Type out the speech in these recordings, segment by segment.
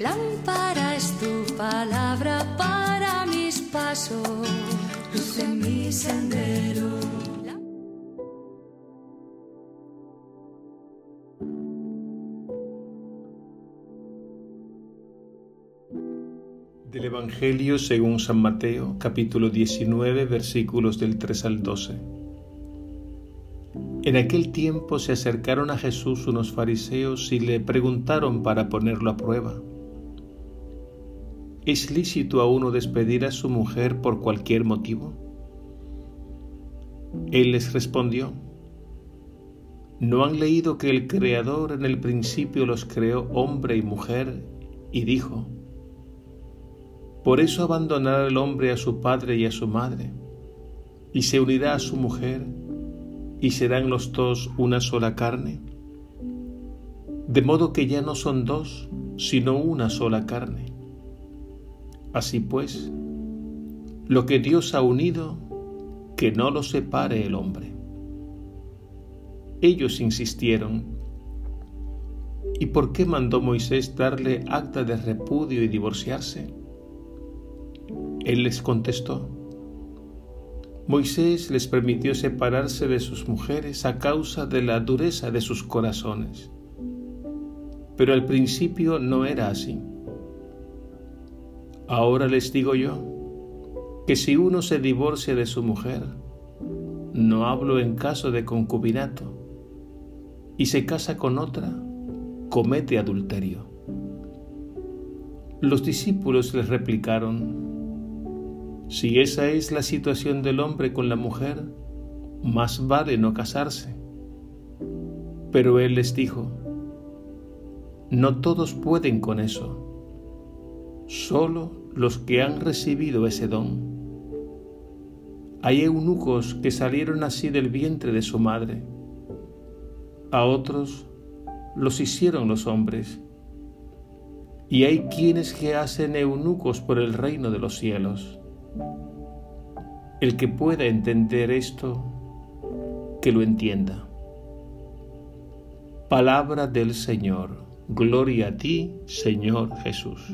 Lámpara es tu palabra para mis pasos, luz en mi sendero. Del Evangelio según San Mateo, capítulo 19, versículos del 3 al 12. En aquel tiempo se acercaron a Jesús unos fariseos y le preguntaron para ponerlo a prueba. ¿Es lícito a uno despedir a su mujer por cualquier motivo? Él les respondió, ¿no han leído que el Creador en el principio los creó hombre y mujer y dijo, por eso abandonará el hombre a su padre y a su madre, y se unirá a su mujer, y serán los dos una sola carne? De modo que ya no son dos, sino una sola carne. Así pues, lo que Dios ha unido, que no lo separe el hombre. Ellos insistieron, ¿y por qué mandó Moisés darle acta de repudio y divorciarse? Él les contestó, Moisés les permitió separarse de sus mujeres a causa de la dureza de sus corazones, pero al principio no era así. Ahora les digo yo que si uno se divorcia de su mujer, no hablo en caso de concubinato, y se casa con otra, comete adulterio. Los discípulos les replicaron, si esa es la situación del hombre con la mujer, más vale no casarse. Pero él les dijo, no todos pueden con eso solo los que han recibido ese don. Hay eunucos que salieron así del vientre de su madre. A otros los hicieron los hombres. Y hay quienes que hacen eunucos por el reino de los cielos. El que pueda entender esto, que lo entienda. Palabra del Señor. Gloria a ti, Señor Jesús.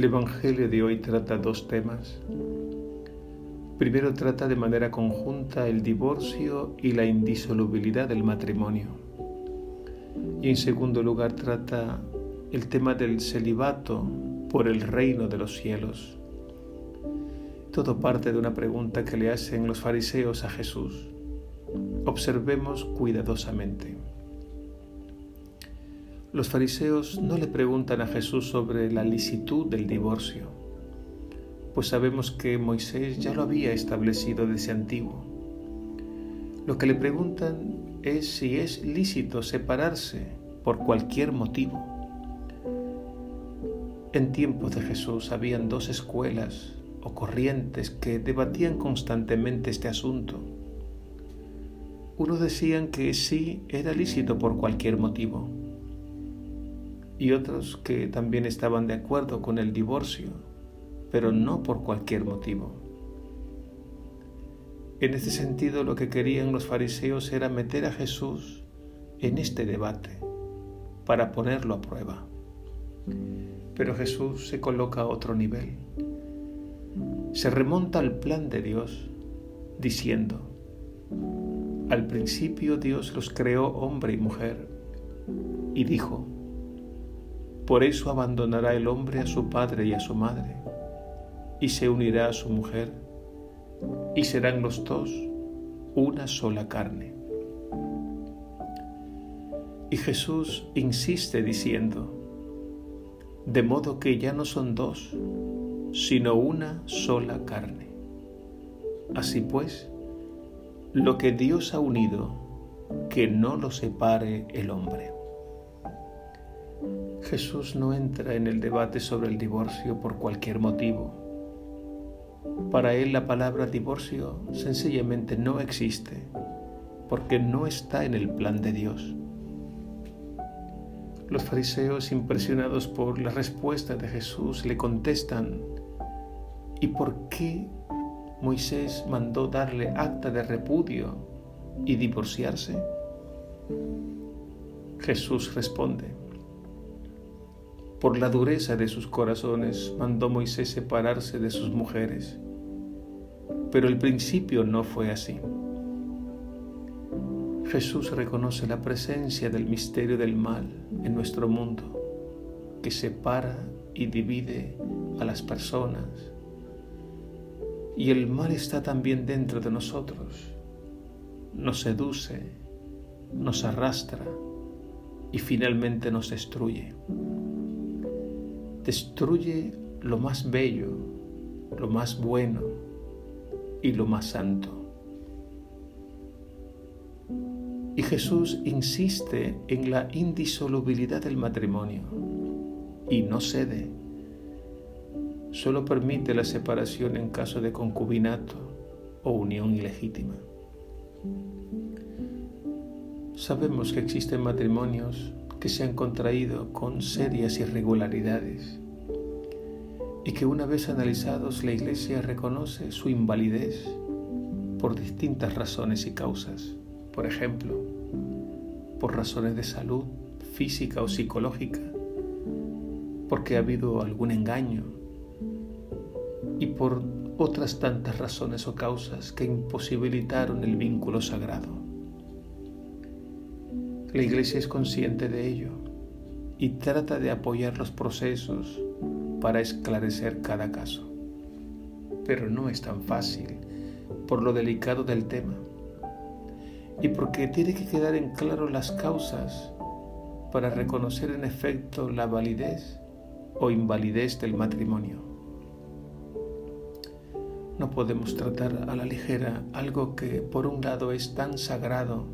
El Evangelio de hoy trata dos temas. Primero trata de manera conjunta el divorcio y la indisolubilidad del matrimonio. Y en segundo lugar trata el tema del celibato por el reino de los cielos. Todo parte de una pregunta que le hacen los fariseos a Jesús. Observemos cuidadosamente. Los fariseos no le preguntan a Jesús sobre la licitud del divorcio, pues sabemos que Moisés ya lo había establecido desde antiguo. Lo que le preguntan es si es lícito separarse por cualquier motivo. En tiempos de Jesús habían dos escuelas o corrientes que debatían constantemente este asunto. Unos decían que sí era lícito por cualquier motivo y otros que también estaban de acuerdo con el divorcio, pero no por cualquier motivo. En este sentido, lo que querían los fariseos era meter a Jesús en este debate para ponerlo a prueba. Pero Jesús se coloca a otro nivel. Se remonta al plan de Dios diciendo, al principio Dios los creó hombre y mujer y dijo, por eso abandonará el hombre a su padre y a su madre, y se unirá a su mujer, y serán los dos una sola carne. Y Jesús insiste diciendo, de modo que ya no son dos, sino una sola carne. Así pues, lo que Dios ha unido, que no lo separe el hombre. Jesús no entra en el debate sobre el divorcio por cualquier motivo. Para él la palabra divorcio sencillamente no existe porque no está en el plan de Dios. Los fariseos, impresionados por la respuesta de Jesús, le contestan, ¿y por qué Moisés mandó darle acta de repudio y divorciarse? Jesús responde, por la dureza de sus corazones mandó Moisés separarse de sus mujeres. Pero el principio no fue así. Jesús reconoce la presencia del misterio del mal en nuestro mundo, que separa y divide a las personas. Y el mal está también dentro de nosotros. Nos seduce, nos arrastra y finalmente nos destruye destruye lo más bello, lo más bueno y lo más santo. Y Jesús insiste en la indisolubilidad del matrimonio y no cede. Solo permite la separación en caso de concubinato o unión ilegítima. Sabemos que existen matrimonios que se han contraído con serias irregularidades y que una vez analizados la Iglesia reconoce su invalidez por distintas razones y causas. Por ejemplo, por razones de salud física o psicológica, porque ha habido algún engaño y por otras tantas razones o causas que imposibilitaron el vínculo sagrado. La Iglesia es consciente de ello y trata de apoyar los procesos para esclarecer cada caso. Pero no es tan fácil por lo delicado del tema y porque tiene que quedar en claro las causas para reconocer en efecto la validez o invalidez del matrimonio. No podemos tratar a la ligera algo que por un lado es tan sagrado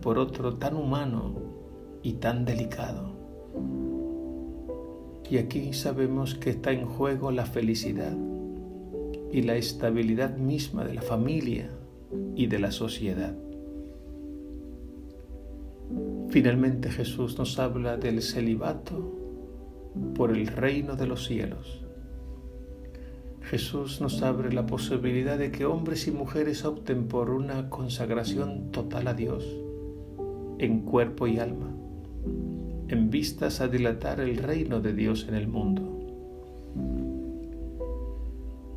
por otro tan humano y tan delicado. Y aquí sabemos que está en juego la felicidad y la estabilidad misma de la familia y de la sociedad. Finalmente Jesús nos habla del celibato por el reino de los cielos. Jesús nos abre la posibilidad de que hombres y mujeres opten por una consagración total a Dios en cuerpo y alma, en vistas a dilatar el reino de Dios en el mundo.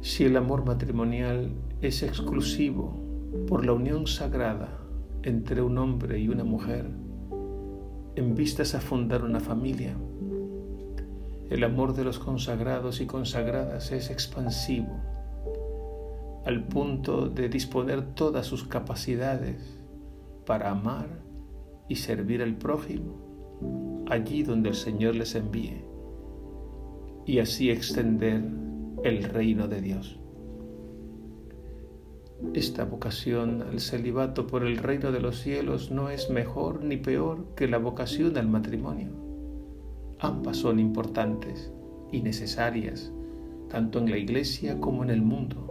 Si el amor matrimonial es exclusivo por la unión sagrada entre un hombre y una mujer, en vistas a fundar una familia, el amor de los consagrados y consagradas es expansivo, al punto de disponer todas sus capacidades para amar y servir al prójimo allí donde el Señor les envíe y así extender el reino de Dios. Esta vocación al celibato por el reino de los cielos no es mejor ni peor que la vocación al matrimonio. Ambas son importantes y necesarias, tanto en la iglesia como en el mundo.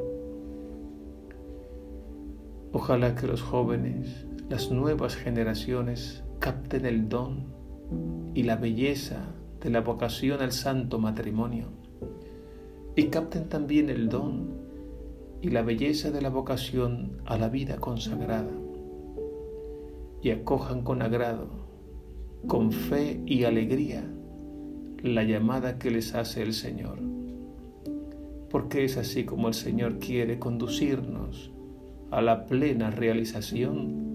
Ojalá que los jóvenes, las nuevas generaciones, capten el don y la belleza de la vocación al santo matrimonio y capten también el don y la belleza de la vocación a la vida consagrada y acojan con agrado, con fe y alegría la llamada que les hace el Señor, porque es así como el Señor quiere conducirnos a la plena realización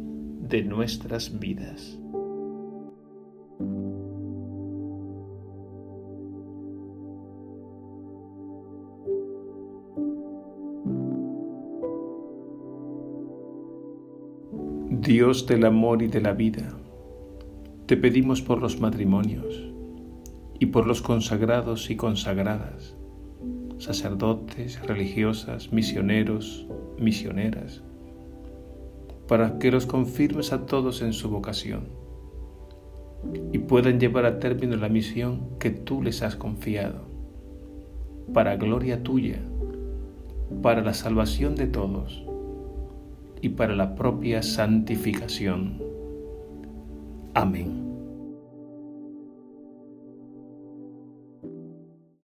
de nuestras vidas. Dios del amor y de la vida, te pedimos por los matrimonios y por los consagrados y consagradas, sacerdotes, religiosas, misioneros, misioneras, para que los confirmes a todos en su vocación y puedan llevar a término la misión que tú les has confiado, para gloria tuya, para la salvación de todos y para la propia santificación. Amén.